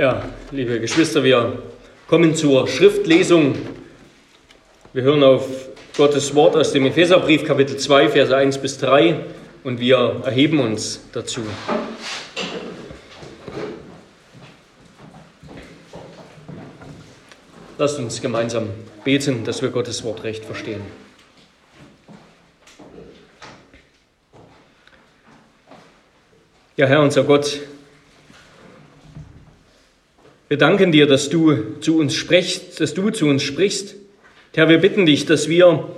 Ja, liebe Geschwister, wir kommen zur Schriftlesung. Wir hören auf Gottes Wort aus dem Epheserbrief, Kapitel 2, Verse 1 bis 3 und wir erheben uns dazu. Lasst uns gemeinsam beten, dass wir Gottes Wort recht verstehen. Ja, Herr, unser Gott, wir danken dir, dass du zu uns sprichst, dass du zu uns sprichst. Herr, wir bitten dich, dass wir,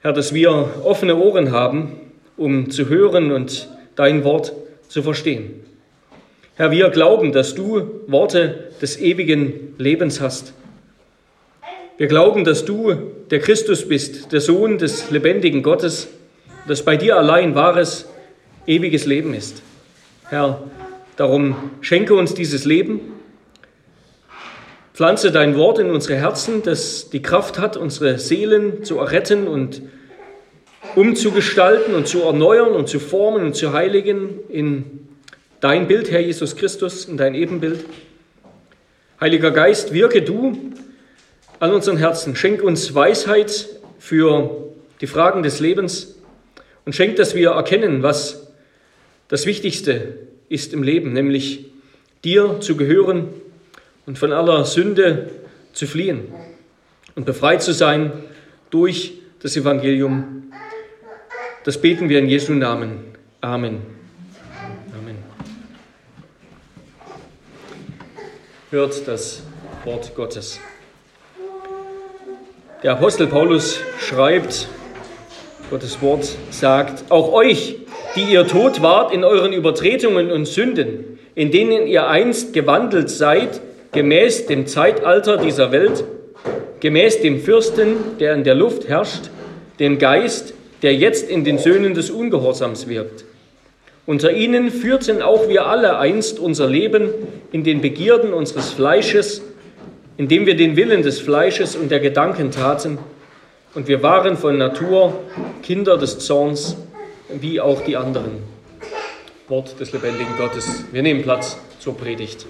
Herr, dass wir offene Ohren haben, um zu hören und dein Wort zu verstehen. Herr, wir glauben, dass du Worte des ewigen Lebens hast. Wir glauben, dass du der Christus bist, der Sohn des lebendigen Gottes, dass bei dir allein wahres, ewiges Leben ist. Herr, Darum schenke uns dieses Leben, pflanze dein Wort in unsere Herzen, das die Kraft hat, unsere Seelen zu erretten und umzugestalten und zu erneuern und zu formen und zu heiligen in dein Bild, Herr Jesus Christus, in dein Ebenbild. Heiliger Geist, wirke du an unseren Herzen, schenk uns Weisheit für die Fragen des Lebens und schenk, dass wir erkennen, was das Wichtigste ist im Leben, nämlich dir zu gehören und von aller Sünde zu fliehen und befreit zu sein durch das Evangelium. Das beten wir in Jesu Namen. Amen. Amen. Hört das Wort Gottes. Der Apostel Paulus schreibt, Gottes Wort sagt, auch euch, die ihr tot wart in euren Übertretungen und Sünden, in denen ihr einst gewandelt seid, gemäß dem Zeitalter dieser Welt, gemäß dem Fürsten, der in der Luft herrscht, dem Geist, der jetzt in den Söhnen des Ungehorsams wirkt. Unter ihnen führten auch wir alle einst unser Leben in den Begierden unseres Fleisches, indem wir den Willen des Fleisches und der Gedanken taten, und wir waren von Natur Kinder des Zorns wie auch die anderen. Wort des lebendigen Gottes. Wir nehmen Platz zur Predigt.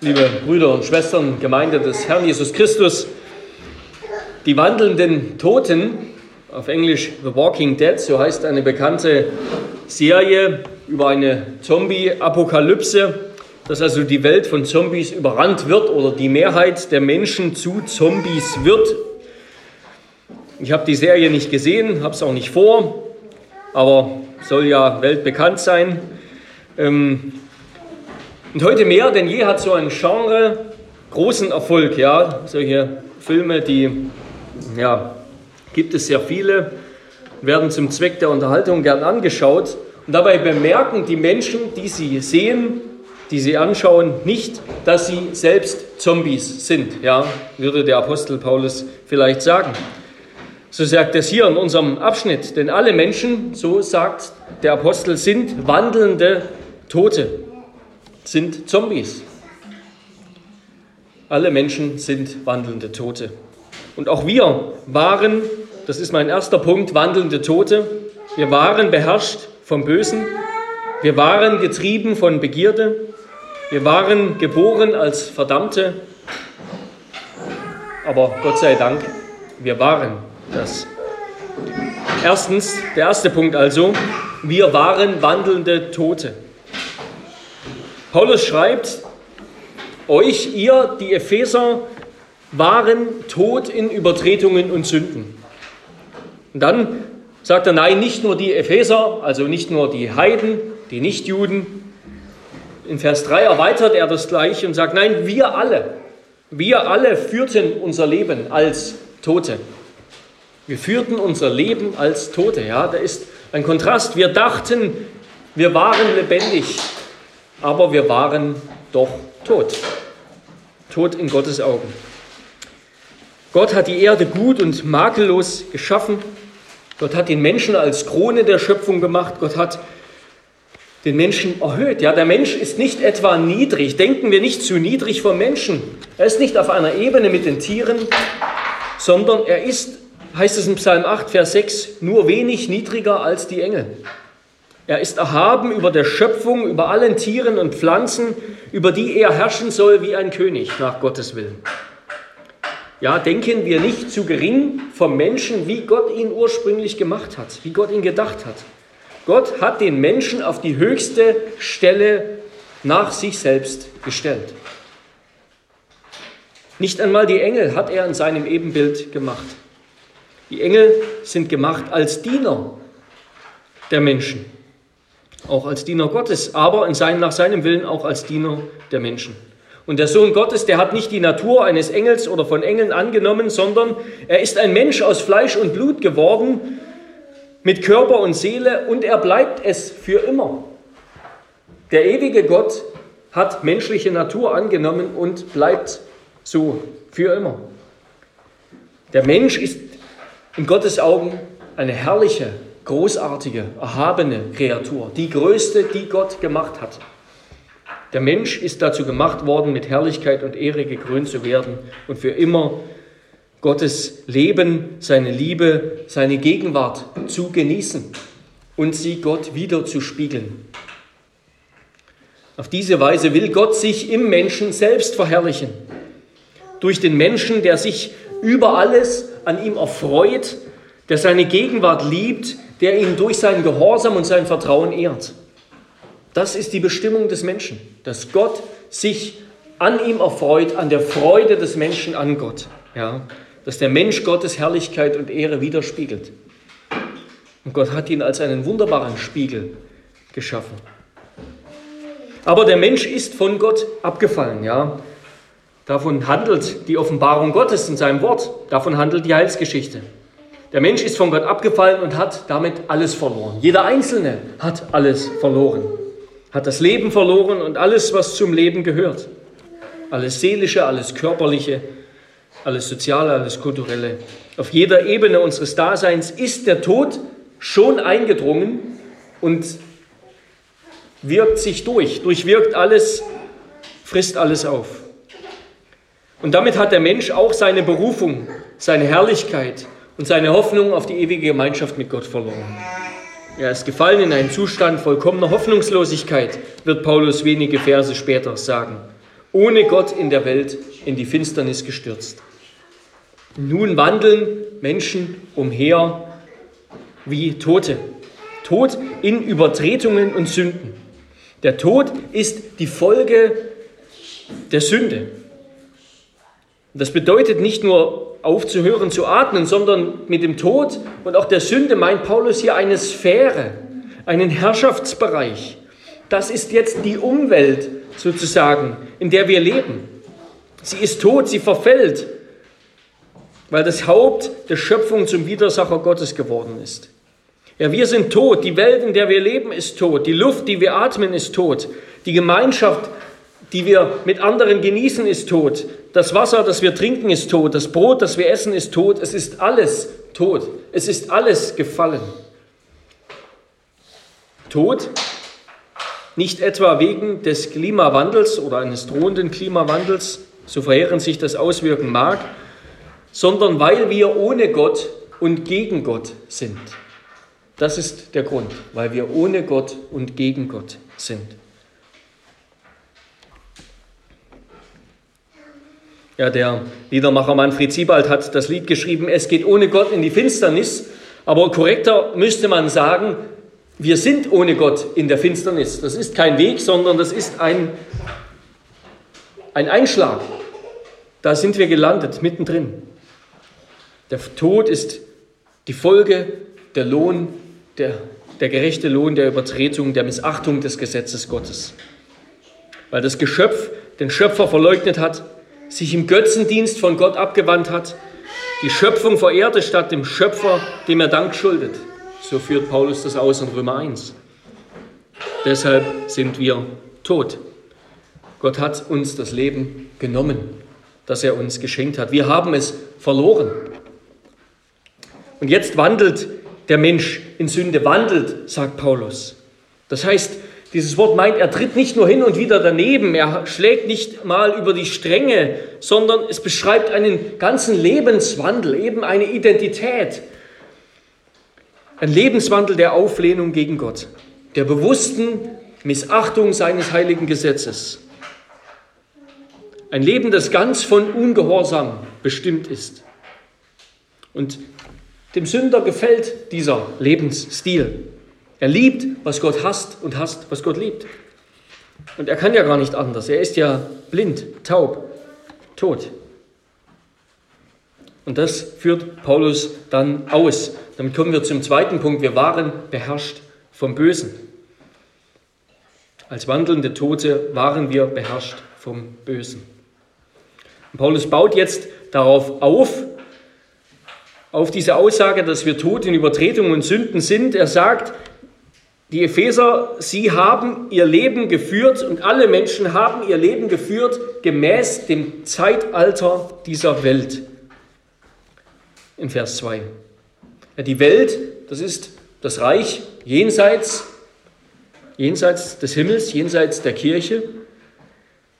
Liebe Brüder und Schwestern, Gemeinde des Herrn Jesus Christus, die wandelnden Toten, auf Englisch The Walking Dead, so heißt eine bekannte Serie über eine Zombie-Apokalypse, dass also die Welt von Zombies überrannt wird oder die Mehrheit der Menschen zu Zombies wird. Ich habe die Serie nicht gesehen, habe es auch nicht vor, aber soll ja weltbekannt sein. Ähm, und heute mehr denn je hat so ein Genre großen Erfolg. Ja, solche Filme, die ja, gibt es sehr viele, werden zum Zweck der Unterhaltung gern angeschaut. Und dabei bemerken die Menschen, die sie sehen, die sie anschauen, nicht, dass sie selbst Zombies sind, ja, würde der Apostel Paulus vielleicht sagen. So sagt es hier in unserem Abschnitt, denn alle Menschen, so sagt der Apostel, sind wandelnde Tote, sind Zombies. Alle Menschen sind wandelnde Tote. Und auch wir waren, das ist mein erster Punkt, wandelnde Tote. Wir waren beherrscht vom Bösen. Wir waren getrieben von Begierde. Wir waren geboren als Verdammte, aber Gott sei Dank, wir waren das. Erstens, der erste Punkt also, wir waren wandelnde Tote. Paulus schreibt, euch, ihr, die Epheser, waren tot in Übertretungen und Sünden. Und dann sagt er, nein, nicht nur die Epheser, also nicht nur die Heiden, die Nichtjuden, in Vers 3 erweitert er das gleich und sagt, nein, wir alle, wir alle führten unser Leben als Tote. Wir führten unser Leben als Tote. Ja, da ist ein Kontrast. Wir dachten, wir waren lebendig, aber wir waren doch tot. Tot in Gottes Augen. Gott hat die Erde gut und makellos geschaffen. Gott hat den Menschen als Krone der Schöpfung gemacht. Gott hat den Menschen erhöht. Ja, der Mensch ist nicht etwa niedrig. Denken wir nicht zu niedrig vom Menschen. Er ist nicht auf einer Ebene mit den Tieren, sondern er ist heißt es in Psalm 8, Vers 6, nur wenig niedriger als die Engel. Er ist erhaben über der Schöpfung, über allen Tieren und Pflanzen, über die er herrschen soll wie ein König nach Gottes Willen. Ja, denken wir nicht zu gering vom Menschen, wie Gott ihn ursprünglich gemacht hat, wie Gott ihn gedacht hat. Gott hat den Menschen auf die höchste Stelle nach sich selbst gestellt. Nicht einmal die Engel hat er in seinem Ebenbild gemacht. Die Engel sind gemacht als Diener der Menschen, auch als Diener Gottes, aber in seinem, nach seinem Willen auch als Diener der Menschen. Und der Sohn Gottes, der hat nicht die Natur eines Engels oder von Engeln angenommen, sondern er ist ein Mensch aus Fleisch und Blut geworden, mit Körper und Seele, und er bleibt es für immer. Der ewige Gott hat menschliche Natur angenommen und bleibt so für immer. Der Mensch ist in Gottes Augen eine herrliche, großartige, erhabene Kreatur, die größte, die Gott gemacht hat. Der Mensch ist dazu gemacht worden, mit Herrlichkeit und Ehre gekrönt zu werden und für immer Gottes Leben, seine Liebe, seine Gegenwart zu genießen und sie Gott wieder zu spiegeln. Auf diese Weise will Gott sich im Menschen selbst verherrlichen. Durch den Menschen, der sich über alles an ihm erfreut, der seine Gegenwart liebt, der ihn durch seinen Gehorsam und sein Vertrauen ehrt. Das ist die Bestimmung des Menschen, dass Gott sich an ihm erfreut, an der Freude des Menschen an Gott. Ja, dass der Mensch Gottes Herrlichkeit und Ehre widerspiegelt. Und Gott hat ihn als einen wunderbaren Spiegel geschaffen. Aber der Mensch ist von Gott abgefallen, ja. Davon handelt die Offenbarung Gottes in seinem Wort. Davon handelt die Heilsgeschichte. Der Mensch ist von Gott abgefallen und hat damit alles verloren. Jeder Einzelne hat alles verloren hat das Leben verloren und alles, was zum Leben gehört. Alles Seelische, alles Körperliche, alles Soziale, alles Kulturelle. Auf jeder Ebene unseres Daseins ist der Tod schon eingedrungen und wirkt sich durch, durchwirkt alles, frisst alles auf. Und damit hat der Mensch auch seine Berufung, seine Herrlichkeit und seine Hoffnung auf die ewige Gemeinschaft mit Gott verloren. Er ist gefallen in einen Zustand vollkommener Hoffnungslosigkeit, wird Paulus wenige Verse später sagen. Ohne Gott in der Welt in die Finsternis gestürzt. Nun wandeln Menschen umher wie Tote. Tod in Übertretungen und Sünden. Der Tod ist die Folge der Sünde. Das bedeutet nicht nur aufzuhören zu atmen, sondern mit dem Tod und auch der Sünde meint Paulus hier eine Sphäre, einen Herrschaftsbereich. Das ist jetzt die Umwelt sozusagen, in der wir leben. Sie ist tot, sie verfällt, weil das Haupt der Schöpfung zum Widersacher Gottes geworden ist. Ja, wir sind tot, die Welt, in der wir leben, ist tot, die Luft, die wir atmen, ist tot, die Gemeinschaft, die wir mit anderen genießen, ist tot. Das Wasser, das wir trinken, ist tot. Das Brot, das wir essen, ist tot. Es ist alles tot. Es ist alles gefallen. Tod, nicht etwa wegen des Klimawandels oder eines drohenden Klimawandels, so verheerend sich das auswirken mag, sondern weil wir ohne Gott und gegen Gott sind. Das ist der Grund, weil wir ohne Gott und gegen Gott sind. Ja, der Liedermacher Manfred Siebald hat das Lied geschrieben, es geht ohne Gott in die Finsternis, aber korrekter müsste man sagen, wir sind ohne Gott in der Finsternis. Das ist kein Weg, sondern das ist ein, ein Einschlag. Da sind wir gelandet, mittendrin. Der Tod ist die Folge, der Lohn, der, der gerechte Lohn der Übertretung, der Missachtung des Gesetzes Gottes. Weil das Geschöpf den Schöpfer verleugnet hat, sich im Götzendienst von Gott abgewandt hat, die Schöpfung verehrte statt dem Schöpfer, dem er Dank schuldet. So führt Paulus das aus in Römer 1. Deshalb sind wir tot. Gott hat uns das Leben genommen, das er uns geschenkt hat. Wir haben es verloren. Und jetzt wandelt der Mensch in Sünde, wandelt, sagt Paulus. Das heißt, Dieses Wort meint, er tritt nicht nur hin und wieder daneben, er schlägt nicht mal über die Stränge, sondern es beschreibt einen ganzen Lebenswandel, eben eine Identität. Ein Lebenswandel der Auflehnung gegen Gott, der bewussten Missachtung seines heiligen Gesetzes. Ein Leben, das ganz von Ungehorsam bestimmt ist. Und dem Sünder gefällt dieser Lebensstil. Er liebt, was Gott hasst und hasst, was Gott liebt. Und er kann ja gar nicht anders. Er ist ja blind, taub, tot. Und das führt Paulus dann aus. Damit kommen wir zum zweiten Punkt. Wir waren beherrscht vom Bösen. Als wandelnde Tote waren wir beherrscht vom Bösen. Und Paulus baut jetzt darauf auf, auf diese Aussage, dass wir tot in Übertretungen und Sünden sind. Er sagt, die Epheser, sie haben ihr Leben geführt und alle Menschen haben ihr Leben geführt gemäß dem Zeitalter dieser Welt. In Vers 2. Die Welt, das ist das Reich jenseits, jenseits des Himmels, jenseits der Kirche.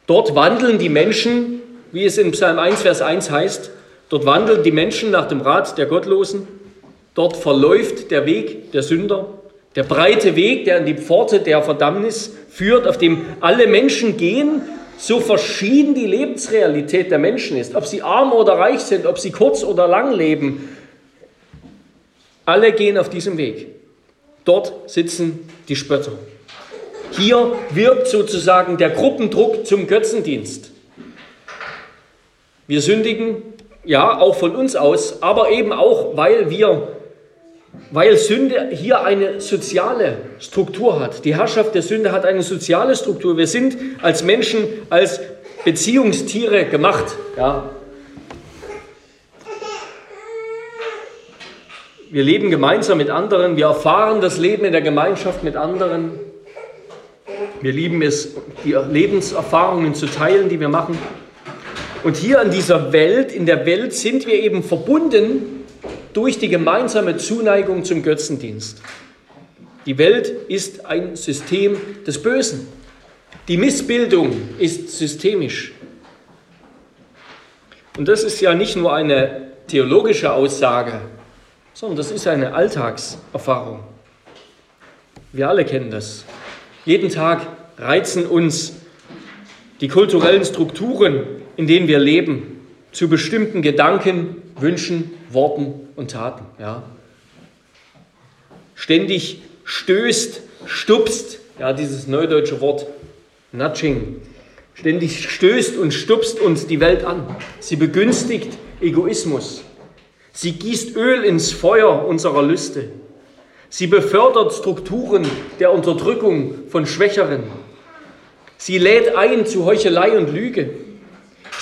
Dort wandeln die Menschen, wie es in Psalm 1, Vers 1 heißt, dort wandeln die Menschen nach dem Rat der Gottlosen. Dort verläuft der Weg der Sünder. Der breite Weg, der an die Pforte der Verdammnis führt, auf dem alle Menschen gehen, so verschieden die Lebensrealität der Menschen ist, ob sie arm oder reich sind, ob sie kurz oder lang leben, alle gehen auf diesem Weg. Dort sitzen die Spötter. Hier wirkt sozusagen der Gruppendruck zum Götzendienst. Wir sündigen, ja, auch von uns aus, aber eben auch, weil wir weil Sünde hier eine soziale Struktur hat. Die Herrschaft der Sünde hat eine soziale Struktur. Wir sind als Menschen, als Beziehungstiere gemacht. Ja. Wir leben gemeinsam mit anderen, wir erfahren das Leben in der Gemeinschaft mit anderen. Wir lieben es, die Lebenserfahrungen zu teilen, die wir machen. Und hier in dieser Welt, in der Welt sind wir eben verbunden durch die gemeinsame Zuneigung zum Götzendienst. Die Welt ist ein System des Bösen. Die Missbildung ist systemisch. Und das ist ja nicht nur eine theologische Aussage, sondern das ist eine Alltagserfahrung. Wir alle kennen das. Jeden Tag reizen uns die kulturellen Strukturen, in denen wir leben, zu bestimmten Gedanken, Wünschen, Worten und Taten. Ja. Ständig stößt, stupst, ja, dieses neudeutsche Wort nudging, ständig stößt und stupst uns die Welt an. Sie begünstigt Egoismus. Sie gießt Öl ins Feuer unserer Lüste. Sie befördert Strukturen der Unterdrückung von Schwächeren. Sie lädt ein zu Heuchelei und Lüge.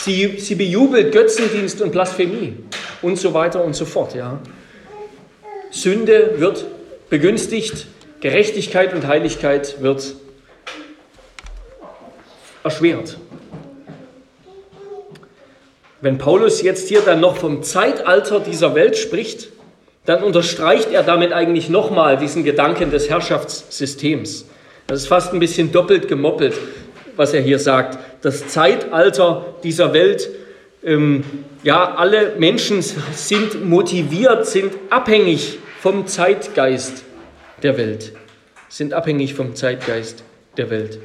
Sie, sie bejubelt Götzendienst und Blasphemie und so weiter und so fort. Ja. Sünde wird begünstigt, Gerechtigkeit und Heiligkeit wird erschwert. Wenn Paulus jetzt hier dann noch vom Zeitalter dieser Welt spricht, dann unterstreicht er damit eigentlich nochmal diesen Gedanken des Herrschaftssystems. Das ist fast ein bisschen doppelt gemoppelt, was er hier sagt. Das Zeitalter dieser Welt ähm, ja, alle Menschen sind motiviert, sind abhängig vom Zeitgeist der Welt. Sind abhängig vom Zeitgeist der Welt.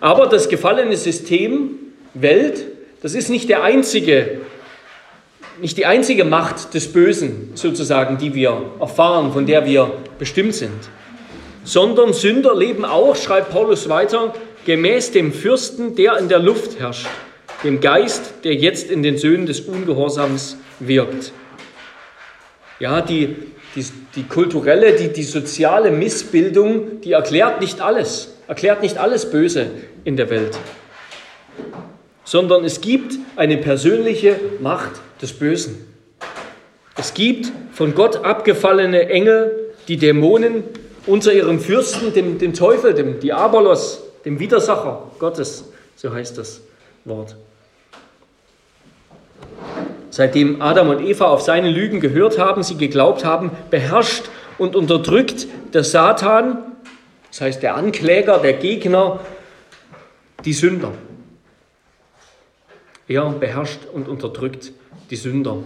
Aber das gefallene System Welt, das ist nicht der einzige, nicht die einzige Macht des Bösen sozusagen, die wir erfahren, von der wir bestimmt sind, sondern Sünder leben auch, schreibt Paulus weiter, gemäß dem Fürsten, der in der Luft herrscht, dem Geist, der jetzt in den Söhnen des Ungehorsams wirkt. Ja, die, die, die kulturelle, die, die soziale Missbildung, die erklärt nicht alles, erklärt nicht alles Böse in der Welt, sondern es gibt eine persönliche Macht des Bösen. Es gibt von Gott abgefallene Engel, die Dämonen unter ihrem Fürsten, dem, dem Teufel, dem Diabolos, dem Widersacher Gottes, so heißt das Wort. Seitdem Adam und Eva auf seine Lügen gehört haben, sie geglaubt haben, beherrscht und unterdrückt der Satan, das heißt der Ankläger, der Gegner, die Sünder. Er beherrscht und unterdrückt die Sünder.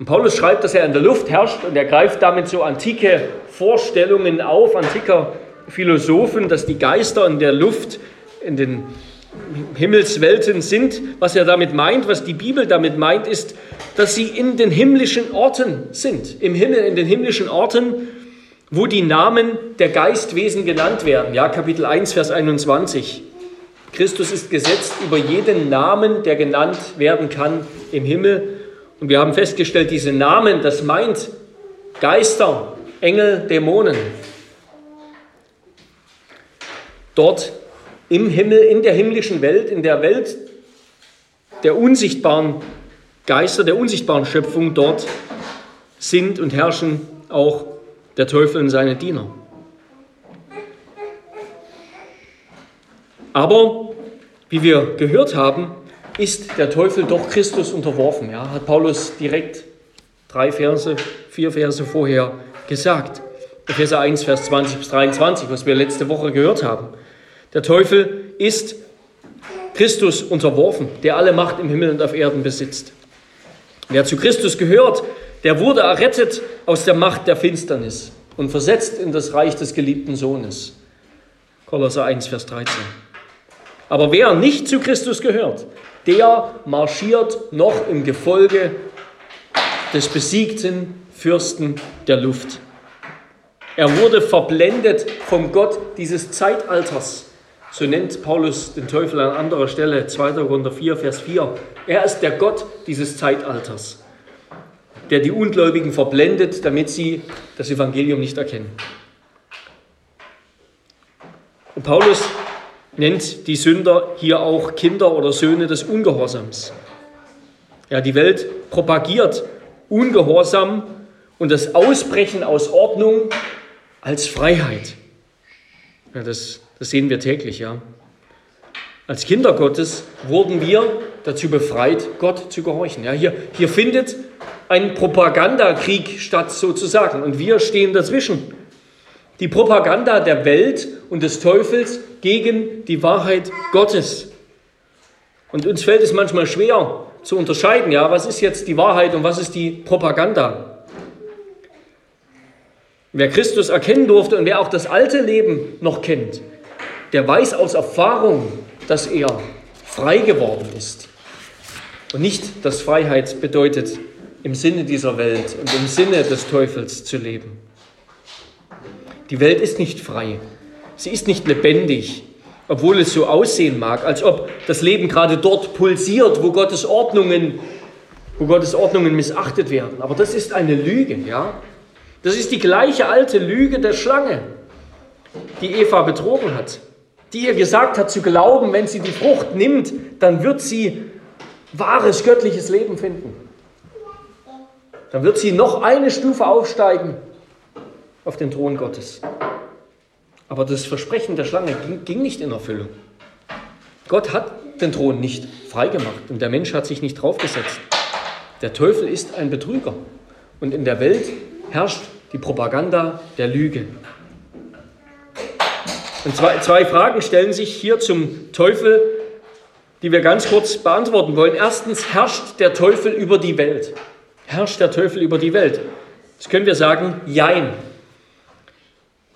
Und Paulus schreibt, dass er in der Luft herrscht und er greift damit so antike Vorstellungen auf, antiker Philosophen, dass die Geister in der Luft, in den Himmelswelten sind. Was er damit meint, was die Bibel damit meint, ist, dass sie in den himmlischen Orten sind. Im Himmel, in den himmlischen Orten, wo die Namen der Geistwesen genannt werden. Ja, Kapitel 1, Vers 21. Christus ist gesetzt über jeden Namen, der genannt werden kann im Himmel. Und wir haben festgestellt, diese Namen, das meint Geister, Engel, Dämonen. Dort im Himmel, in der himmlischen Welt, in der Welt der unsichtbaren Geister, der unsichtbaren Schöpfung, dort sind und herrschen auch der Teufel und seine Diener. Aber, wie wir gehört haben, ist der Teufel doch Christus unterworfen. Ja, hat Paulus direkt drei Verse, vier Verse vorher gesagt. Epheser 1, Vers 20 bis 23, was wir letzte Woche gehört haben. Der Teufel ist Christus unterworfen, der alle Macht im Himmel und auf Erden besitzt. Wer zu Christus gehört, der wurde errettet aus der Macht der Finsternis und versetzt in das Reich des geliebten Sohnes. Kolosser 1, Vers 13. Aber wer nicht zu Christus gehört, der marschiert noch im Gefolge des besiegten Fürsten der Luft. Er wurde verblendet vom Gott dieses Zeitalters. So nennt Paulus den Teufel an anderer Stelle, 2. Korinther 4, Vers 4. Er ist der Gott dieses Zeitalters, der die Ungläubigen verblendet, damit sie das Evangelium nicht erkennen. Und Paulus nennt die Sünder hier auch Kinder oder Söhne des Ungehorsams. Ja, die Welt propagiert Ungehorsam und das Ausbrechen aus Ordnung als Freiheit. Ja, das das sehen wir täglich, ja. Als Kinder Gottes wurden wir dazu befreit, Gott zu gehorchen. Ja, hier, hier findet ein Propagandakrieg statt, sozusagen, und wir stehen dazwischen. Die Propaganda der Welt und des Teufels gegen die Wahrheit Gottes. Und uns fällt es manchmal schwer zu unterscheiden, ja, was ist jetzt die Wahrheit und was ist die Propaganda. Wer Christus erkennen durfte und wer auch das alte Leben noch kennt, der weiß aus Erfahrung, dass er frei geworden ist. Und nicht, dass Freiheit bedeutet, im Sinne dieser Welt und im Sinne des Teufels zu leben. Die Welt ist nicht frei. Sie ist nicht lebendig, obwohl es so aussehen mag, als ob das Leben gerade dort pulsiert, wo Gottes Ordnungen, wo Gottes Ordnungen missachtet werden. Aber das ist eine Lüge, ja? Das ist die gleiche alte Lüge der Schlange, die Eva betrogen hat die ihr gesagt hat zu glauben, wenn sie die Frucht nimmt, dann wird sie wahres göttliches Leben finden. Dann wird sie noch eine Stufe aufsteigen auf den Thron Gottes. Aber das Versprechen der Schlange ging, ging nicht in Erfüllung. Gott hat den Thron nicht freigemacht und der Mensch hat sich nicht draufgesetzt. Der Teufel ist ein Betrüger und in der Welt herrscht die Propaganda der Lüge. Und zwei, zwei Fragen stellen sich hier zum Teufel, die wir ganz kurz beantworten wollen. Erstens, herrscht der Teufel über die Welt? Herrscht der Teufel über die Welt? Das können wir sagen, jein.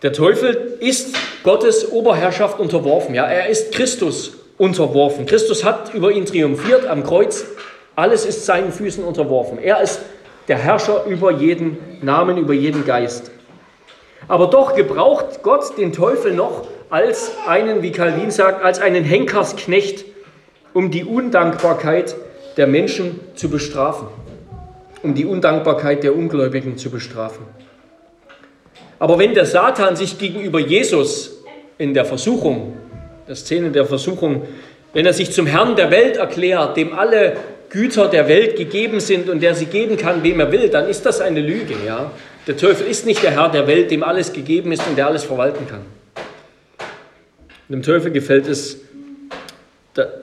Der Teufel ist Gottes Oberherrschaft unterworfen. Ja, er ist Christus unterworfen. Christus hat über ihn triumphiert am Kreuz. Alles ist seinen Füßen unterworfen. Er ist der Herrscher über jeden Namen, über jeden Geist. Aber doch gebraucht Gott den Teufel noch als einen, wie Calvin sagt, als einen Henkersknecht, um die Undankbarkeit der Menschen zu bestrafen, um die Undankbarkeit der Ungläubigen zu bestrafen. Aber wenn der Satan sich gegenüber Jesus in der Versuchung, der Szene der Versuchung, wenn er sich zum Herrn der Welt erklärt, dem alle Güter der Welt gegeben sind und der sie geben kann, wem er will, dann ist das eine Lüge. Ja? Der Teufel ist nicht der Herr der Welt, dem alles gegeben ist und der alles verwalten kann. Dem Teufel gefällt es,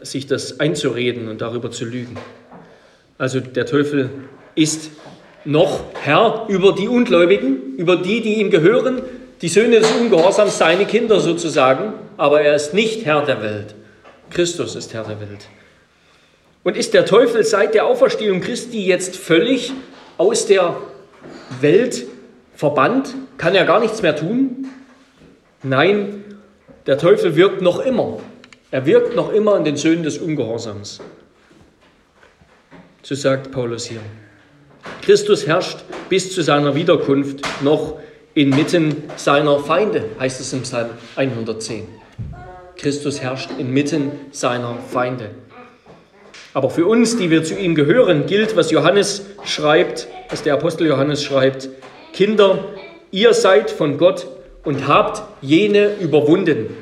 sich das einzureden und darüber zu lügen. Also der Teufel ist noch Herr über die Ungläubigen, über die, die ihm gehören, die Söhne des Ungehorsams, seine Kinder sozusagen, aber er ist nicht Herr der Welt. Christus ist Herr der Welt. Und ist der Teufel seit der Auferstehung Christi jetzt völlig aus der Welt verbannt? Kann er gar nichts mehr tun? Nein, der Teufel wirkt noch immer. Er wirkt noch immer in den Söhnen des Ungehorsams. So sagt Paulus hier. Christus herrscht bis zu seiner Wiederkunft noch inmitten seiner Feinde, heißt es im Psalm 110. Christus herrscht inmitten seiner Feinde. Aber für uns, die wir zu ihm gehören, gilt, was Johannes schreibt, was der Apostel Johannes schreibt. Kinder, ihr seid von Gott und habt jene überwunden.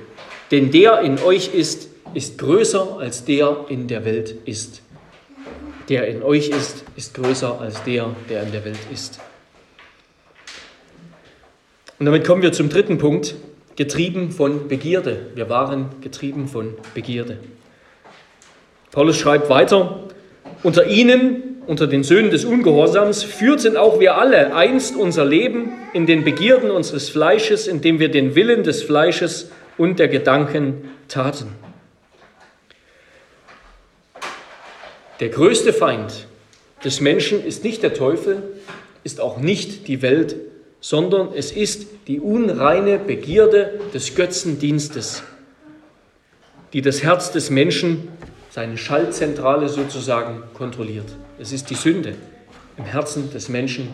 Denn der in euch ist, ist größer als der in der Welt ist. Der in euch ist, ist größer als der, der in der Welt ist. Und damit kommen wir zum dritten Punkt, getrieben von Begierde. Wir waren getrieben von Begierde. Paulus schreibt weiter, unter ihnen, unter den Söhnen des Ungehorsams, führten auch wir alle einst unser Leben in den Begierden unseres Fleisches, indem wir den Willen des Fleisches und der Gedanken taten. Der größte Feind des Menschen ist nicht der Teufel, ist auch nicht die Welt, sondern es ist die unreine Begierde des Götzendienstes, die das Herz des Menschen seine Schaltzentrale sozusagen kontrolliert. Es ist die Sünde im Herzen des Menschen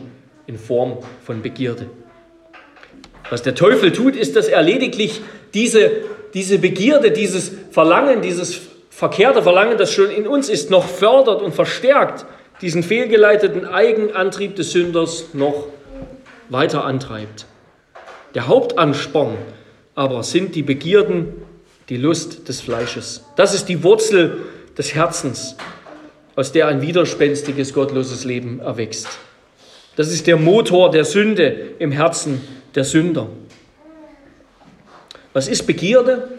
in Form von Begierde. Was der Teufel tut, ist, dass er lediglich diese, diese Begierde, dieses Verlangen, dieses verkehrte Verlangen, das schon in uns ist, noch fördert und verstärkt, diesen fehlgeleiteten Eigenantrieb des Sünders noch weiter antreibt. Der Hauptansporn aber sind die Begierden die Lust des Fleisches. Das ist die Wurzel des Herzens, aus der ein widerspenstiges, gottloses Leben erwächst. Das ist der Motor der Sünde im Herzen der Sünder. Was ist Begierde?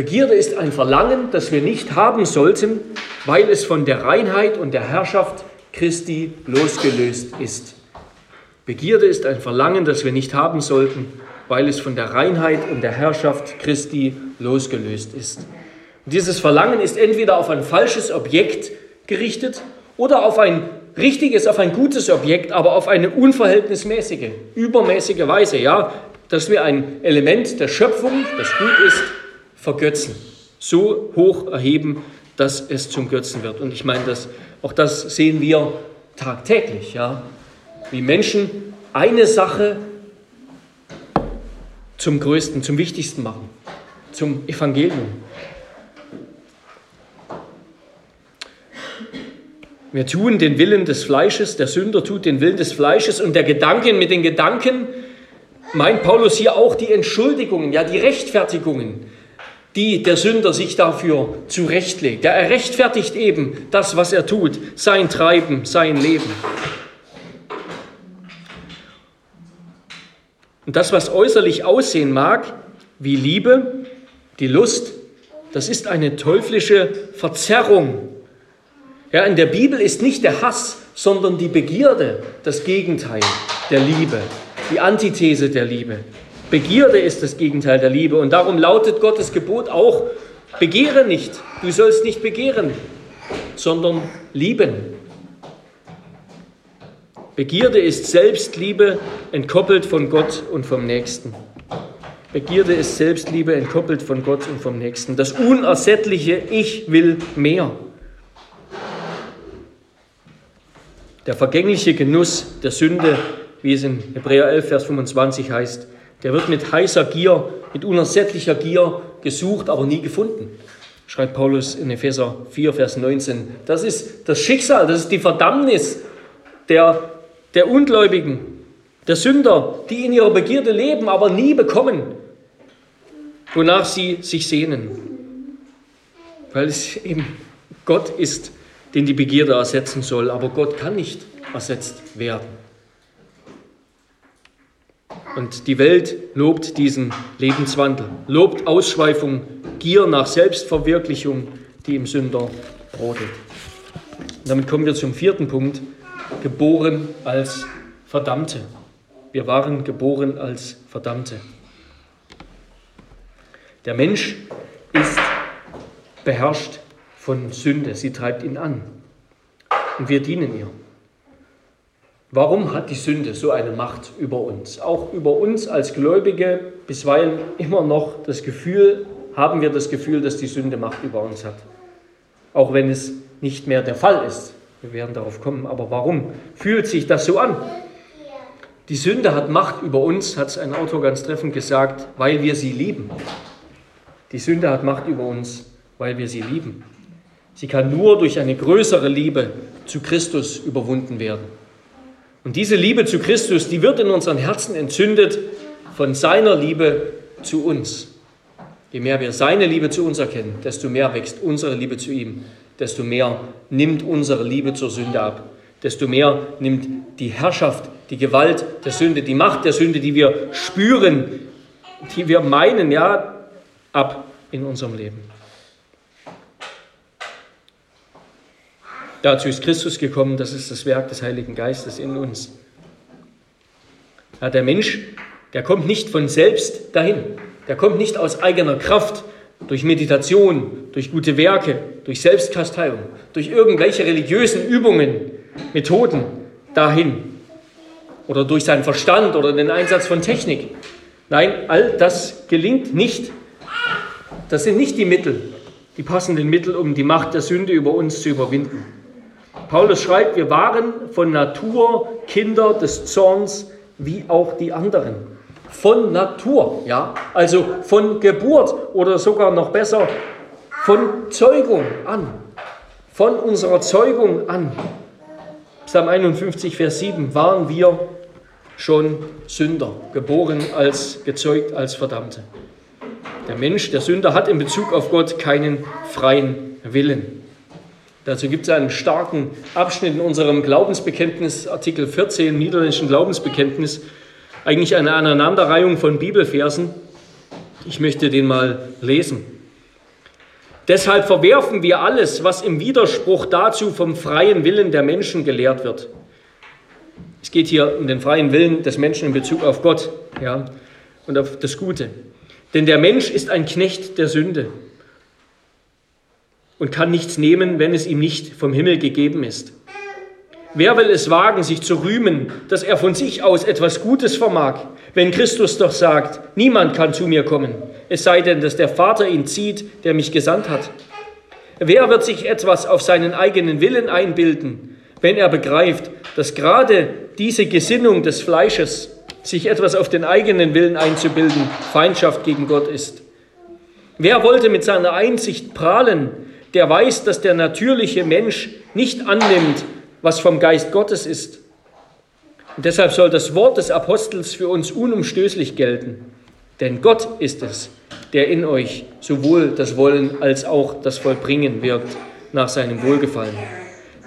Begierde ist ein Verlangen, das wir nicht haben sollten, weil es von der Reinheit und der Herrschaft Christi losgelöst ist. Begierde ist ein Verlangen, das wir nicht haben sollten, weil es von der Reinheit und der Herrschaft Christi losgelöst ist. Und dieses Verlangen ist entweder auf ein falsches Objekt gerichtet oder auf ein richtiges, auf ein gutes Objekt, aber auf eine unverhältnismäßige, übermäßige Weise, ja, dass wir ein Element der Schöpfung, das gut ist, vergötzen, so hoch erheben, dass es zum Götzen wird. Und ich meine, das, auch das sehen wir tagtäglich, ja, wie Menschen eine Sache zum Größten, zum Wichtigsten machen, zum Evangelium. Wir tun den Willen des Fleisches, der Sünder tut den Willen des Fleisches und der Gedanken mit den Gedanken meint Paulus hier auch die Entschuldigungen, ja die Rechtfertigungen, die der Sünder sich dafür zurechtlegt. Er rechtfertigt eben das, was er tut, sein Treiben, sein Leben. Und das, was äußerlich aussehen mag, wie Liebe, die Lust, das ist eine teuflische Verzerrung. Ja, in der Bibel ist nicht der Hass, sondern die Begierde das Gegenteil der Liebe, die Antithese der Liebe. Begierde ist das Gegenteil der Liebe und darum lautet Gottes Gebot auch, begehre nicht, du sollst nicht begehren, sondern lieben. Begierde ist Selbstliebe entkoppelt von Gott und vom Nächsten. Begierde ist Selbstliebe entkoppelt von Gott und vom Nächsten. Das unersättliche Ich will mehr. Der vergängliche Genuss der Sünde, wie es in Hebräer 11, Vers 25 heißt, der wird mit heißer Gier, mit unersättlicher Gier gesucht, aber nie gefunden, schreibt Paulus in Epheser 4, Vers 19. Das ist das Schicksal, das ist die Verdammnis der der Ungläubigen, der Sünder, die in ihrer Begierde leben, aber nie bekommen, wonach sie sich sehnen. Weil es eben Gott ist, den die Begierde ersetzen soll, aber Gott kann nicht ersetzt werden. Und die Welt lobt diesen Lebenswandel, lobt Ausschweifung, Gier nach Selbstverwirklichung, die im Sünder brodelt. Und damit kommen wir zum vierten Punkt, geboren als Verdammte. Wir waren geboren als Verdammte. Der Mensch ist beherrscht von Sünde. Sie treibt ihn an. Und wir dienen ihr. Warum hat die Sünde so eine Macht über uns? Auch über uns als Gläubige bisweilen immer noch das Gefühl, haben wir das Gefühl, dass die Sünde Macht über uns hat. Auch wenn es nicht mehr der Fall ist. Wir werden darauf kommen. Aber warum fühlt sich das so an? Die Sünde hat Macht über uns, hat ein Autor ganz treffend gesagt, weil wir sie lieben. Die Sünde hat Macht über uns, weil wir sie lieben. Sie kann nur durch eine größere Liebe zu Christus überwunden werden. Und diese Liebe zu Christus, die wird in unseren Herzen entzündet von seiner Liebe zu uns. Je mehr wir seine Liebe zu uns erkennen, desto mehr wächst unsere Liebe zu ihm, desto mehr nimmt unsere Liebe zur Sünde ab, desto mehr nimmt die Herrschaft, die Gewalt der Sünde, die Macht der Sünde, die wir spüren, die wir meinen, ja, ab in unserem Leben. Dazu ist Christus gekommen, das ist das Werk des Heiligen Geistes in uns. Ja, der Mensch, der kommt nicht von selbst dahin. Der kommt nicht aus eigener Kraft, durch Meditation, durch gute Werke, durch Selbstkasteiung, durch irgendwelche religiösen Übungen, Methoden dahin. Oder durch seinen Verstand oder den Einsatz von Technik. Nein, all das gelingt nicht. Das sind nicht die Mittel, die passenden Mittel, um die Macht der Sünde über uns zu überwinden. Paulus schreibt, wir waren von Natur Kinder des Zorns wie auch die anderen. Von Natur, ja, also von Geburt oder sogar noch besser von Zeugung an. Von unserer Zeugung an. Psalm 51, Vers 7 waren wir schon Sünder, geboren als gezeugt als Verdammte. Der Mensch, der Sünder, hat in Bezug auf Gott keinen freien Willen. Dazu gibt es einen starken Abschnitt in unserem Glaubensbekenntnis, Artikel 14 im niederländischen Glaubensbekenntnis, eigentlich eine Aneinanderreihung von Bibelversen. Ich möchte den mal lesen. Deshalb verwerfen wir alles, was im Widerspruch dazu vom freien Willen der Menschen gelehrt wird. Es geht hier um den freien Willen des Menschen in Bezug auf Gott ja, und auf das Gute. Denn der Mensch ist ein Knecht der Sünde und kann nichts nehmen, wenn es ihm nicht vom Himmel gegeben ist. Wer will es wagen, sich zu rühmen, dass er von sich aus etwas Gutes vermag, wenn Christus doch sagt, niemand kann zu mir kommen, es sei denn, dass der Vater ihn zieht, der mich gesandt hat. Wer wird sich etwas auf seinen eigenen Willen einbilden, wenn er begreift, dass gerade diese Gesinnung des Fleisches, sich etwas auf den eigenen Willen einzubilden, Feindschaft gegen Gott ist? Wer wollte mit seiner Einsicht prahlen, der weiß, dass der natürliche Mensch nicht annimmt, was vom Geist Gottes ist. Und deshalb soll das Wort des Apostels für uns unumstößlich gelten. Denn Gott ist es, der in euch sowohl das Wollen als auch das Vollbringen wirkt nach seinem Wohlgefallen.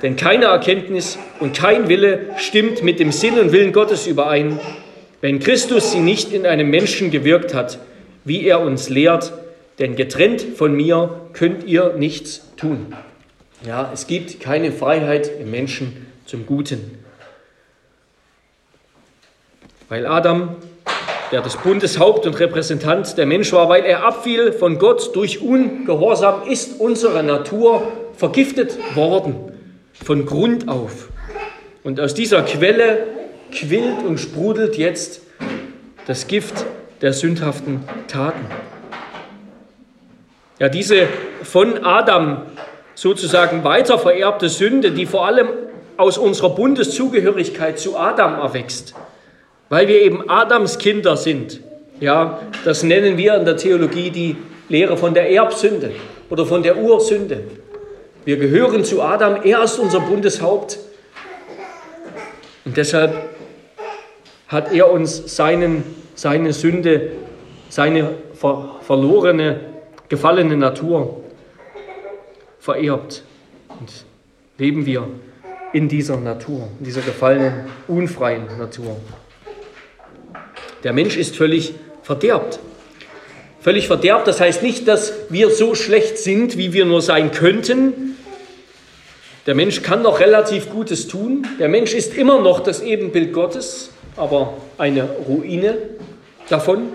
Denn keine Erkenntnis und kein Wille stimmt mit dem Sinn und Willen Gottes überein, wenn Christus sie nicht in einem Menschen gewirkt hat, wie er uns lehrt, denn getrennt von mir könnt ihr nichts tun. Ja, es gibt keine Freiheit im Menschen zum Guten. Weil Adam, der das Bundeshaupt und Repräsentant der Mensch war, weil er abfiel von Gott durch Ungehorsam, ist unsere Natur vergiftet worden, von Grund auf. Und aus dieser Quelle quillt und sprudelt jetzt das Gift der sündhaften Taten. Ja, diese von Adam sozusagen weiter vererbte Sünde, die vor allem aus unserer Bundeszugehörigkeit zu Adam erwächst, weil wir eben Adams Kinder sind. Ja, das nennen wir in der Theologie die Lehre von der Erbsünde oder von der Ursünde. Wir gehören zu Adam, er ist unser Bundeshaupt. Und deshalb hat er uns seinen, seine Sünde, seine ver verlorene gefallene Natur vererbt. Und leben wir in dieser Natur, in dieser gefallenen, unfreien Natur. Der Mensch ist völlig verderbt. Völlig verderbt, das heißt nicht, dass wir so schlecht sind, wie wir nur sein könnten. Der Mensch kann noch relativ Gutes tun. Der Mensch ist immer noch das Ebenbild Gottes, aber eine Ruine davon.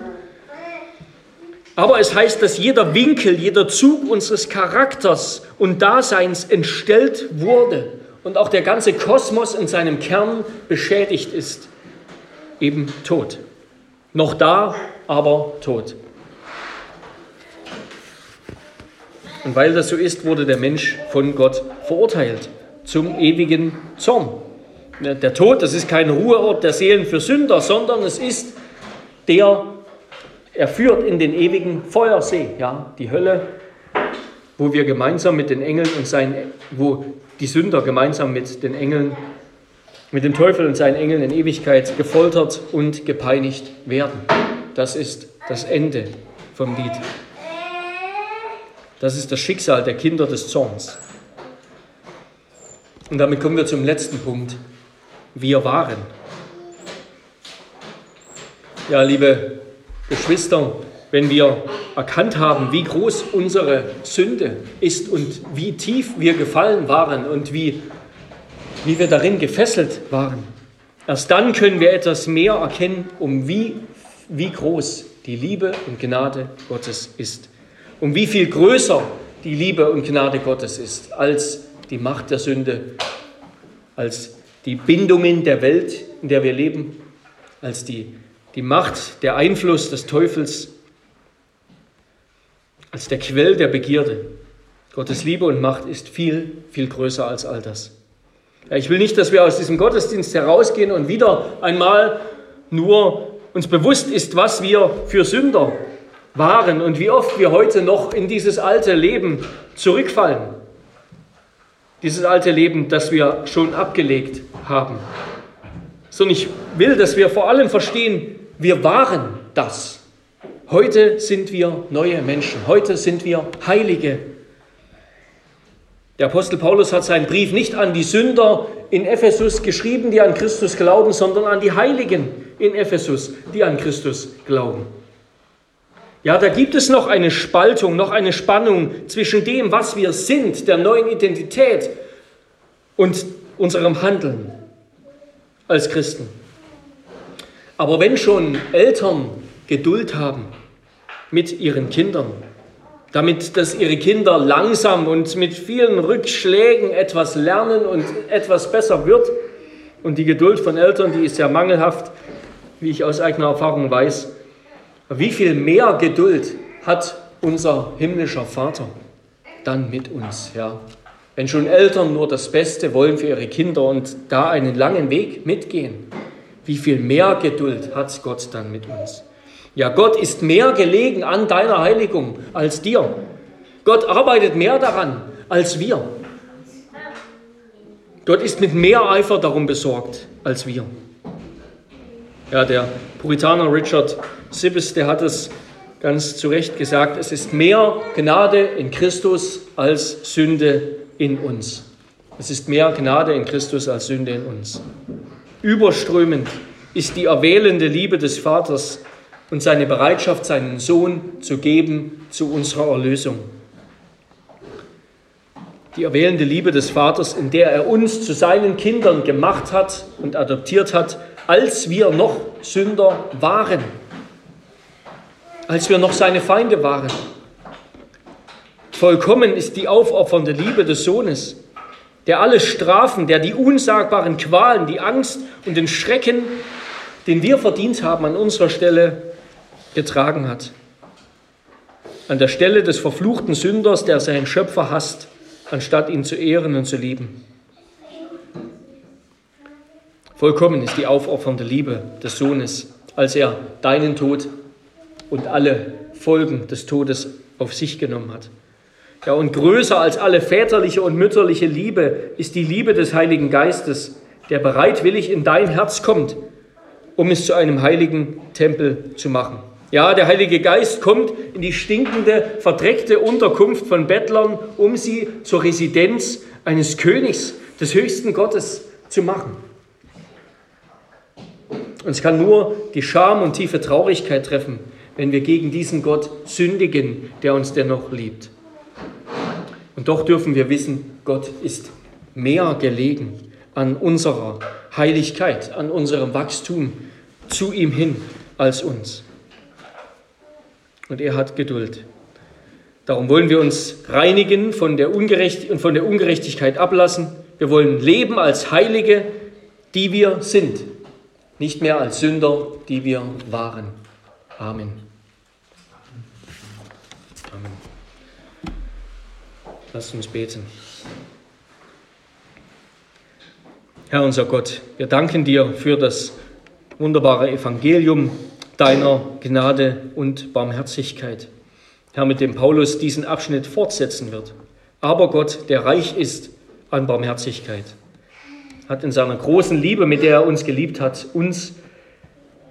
Aber es heißt, dass jeder Winkel, jeder Zug unseres Charakters und Daseins entstellt wurde und auch der ganze Kosmos in seinem Kern beschädigt ist. Eben tot. Noch da, aber tot. Und weil das so ist, wurde der Mensch von Gott verurteilt zum ewigen Zorn. Der Tod, das ist kein Ruheort der Seelen für Sünder, sondern es ist der, er führt in den ewigen Feuersee, ja, die Hölle, wo wir gemeinsam mit den Engeln und seinen, wo die Sünder gemeinsam mit den Engeln, mit dem Teufel und seinen Engeln in Ewigkeit gefoltert und gepeinigt werden. Das ist das Ende vom Lied. Das ist das Schicksal der Kinder des Zorns. Und damit kommen wir zum letzten Punkt. Wir waren. Ja, liebe Geschwister, wenn wir erkannt haben, wie groß unsere Sünde ist und wie tief wir gefallen waren und wie, wie wir darin gefesselt waren, erst dann können wir etwas mehr erkennen, um wie, wie groß die Liebe und Gnade Gottes ist um wie viel größer die Liebe und Gnade Gottes ist als die Macht der Sünde, als die Bindungen der Welt, in der wir leben, als die, die Macht, der Einfluss des Teufels, als der Quell der Begierde. Gottes Liebe und Macht ist viel, viel größer als all das. Ja, ich will nicht, dass wir aus diesem Gottesdienst herausgehen und wieder einmal nur uns bewusst ist, was wir für Sünder waren und wie oft wir heute noch in dieses alte Leben zurückfallen. Dieses alte Leben, das wir schon abgelegt haben. Sondern ich will, dass wir vor allem verstehen, wir waren das. Heute sind wir neue Menschen. Heute sind wir Heilige. Der Apostel Paulus hat seinen Brief nicht an die Sünder in Ephesus geschrieben, die an Christus glauben, sondern an die Heiligen in Ephesus, die an Christus glauben. Ja, da gibt es noch eine Spaltung, noch eine Spannung zwischen dem, was wir sind, der neuen Identität und unserem Handeln als Christen. Aber wenn schon Eltern Geduld haben mit ihren Kindern, damit dass ihre Kinder langsam und mit vielen Rückschlägen etwas lernen und etwas besser wird, und die Geduld von Eltern, die ist sehr mangelhaft, wie ich aus eigener Erfahrung weiß, wie viel mehr Geduld hat unser himmlischer Vater dann mit uns? Ja? Wenn schon Eltern nur das Beste wollen für ihre Kinder und da einen langen Weg mitgehen, wie viel mehr Geduld hat Gott dann mit uns? Ja, Gott ist mehr gelegen an deiner Heiligung als dir. Gott arbeitet mehr daran als wir. Gott ist mit mehr Eifer darum besorgt als wir. Ja, der Puritaner Richard Sibbes, der hat es ganz zu Recht gesagt, es ist mehr Gnade in Christus als Sünde in uns. Es ist mehr Gnade in Christus als Sünde in uns. Überströmend ist die erwählende Liebe des Vaters und seine Bereitschaft, seinen Sohn zu geben zu unserer Erlösung. Die erwählende Liebe des Vaters, in der er uns zu seinen Kindern gemacht hat und adoptiert hat, als wir noch Sünder waren, als wir noch seine Feinde waren. Vollkommen ist die aufopfernde Liebe des Sohnes, der alle Strafen, der die unsagbaren Qualen, die Angst und den Schrecken, den wir verdient haben, an unserer Stelle getragen hat. An der Stelle des verfluchten Sünders, der seinen Schöpfer hasst, anstatt ihn zu ehren und zu lieben. Vollkommen ist die aufopfernde Liebe des Sohnes, als er deinen Tod und alle Folgen des Todes auf sich genommen hat. Ja, und größer als alle väterliche und mütterliche Liebe ist die Liebe des Heiligen Geistes, der bereitwillig in dein Herz kommt, um es zu einem heiligen Tempel zu machen. Ja, der Heilige Geist kommt in die stinkende, verdreckte Unterkunft von Bettlern, um sie zur Residenz eines Königs, des höchsten Gottes zu machen. Uns kann nur die Scham und tiefe Traurigkeit treffen, wenn wir gegen diesen Gott sündigen, der uns dennoch liebt. Und doch dürfen wir wissen, Gott ist mehr gelegen an unserer Heiligkeit, an unserem Wachstum zu ihm hin als uns. Und er hat Geduld. Darum wollen wir uns reinigen von der, Ungerecht und von der Ungerechtigkeit ablassen. Wir wollen leben als Heilige, die wir sind, nicht mehr als Sünder, die wir waren. Amen. Amen. Lasst uns beten. Herr unser Gott, wir danken dir für das wunderbare Evangelium deiner Gnade und Barmherzigkeit. Herr, mit dem Paulus diesen Abschnitt fortsetzen wird. Aber Gott, der reich ist an Barmherzigkeit, hat in seiner großen Liebe, mit der er uns geliebt hat, uns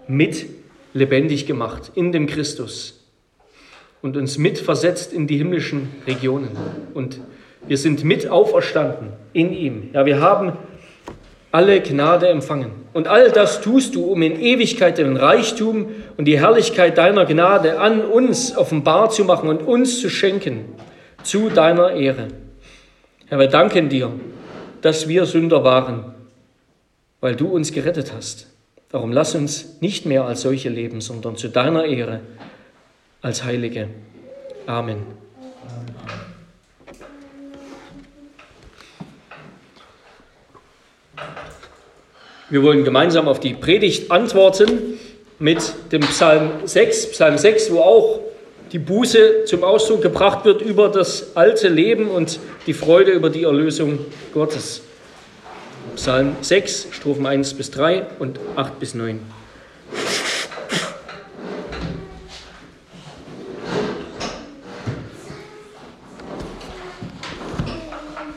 mit lebendig gemacht in dem Christus und uns mitversetzt in die himmlischen Regionen. Und wir sind mit auferstanden in ihm. Ja, wir haben alle Gnade empfangen. Und all das tust du, um in Ewigkeit den Reichtum und die Herrlichkeit deiner Gnade an uns offenbar zu machen und uns zu schenken, zu deiner Ehre. Herr, wir danken dir, dass wir Sünder waren, weil du uns gerettet hast. Darum lass uns nicht mehr als solche leben, sondern zu deiner Ehre als Heilige. Amen. Wir wollen gemeinsam auf die Predigt antworten mit dem Psalm 6, Psalm 6, wo auch die Buße zum Ausdruck gebracht wird über das alte Leben und die Freude über die Erlösung Gottes. Psalm 6, Strophen 1 bis 3 und 8 bis 9.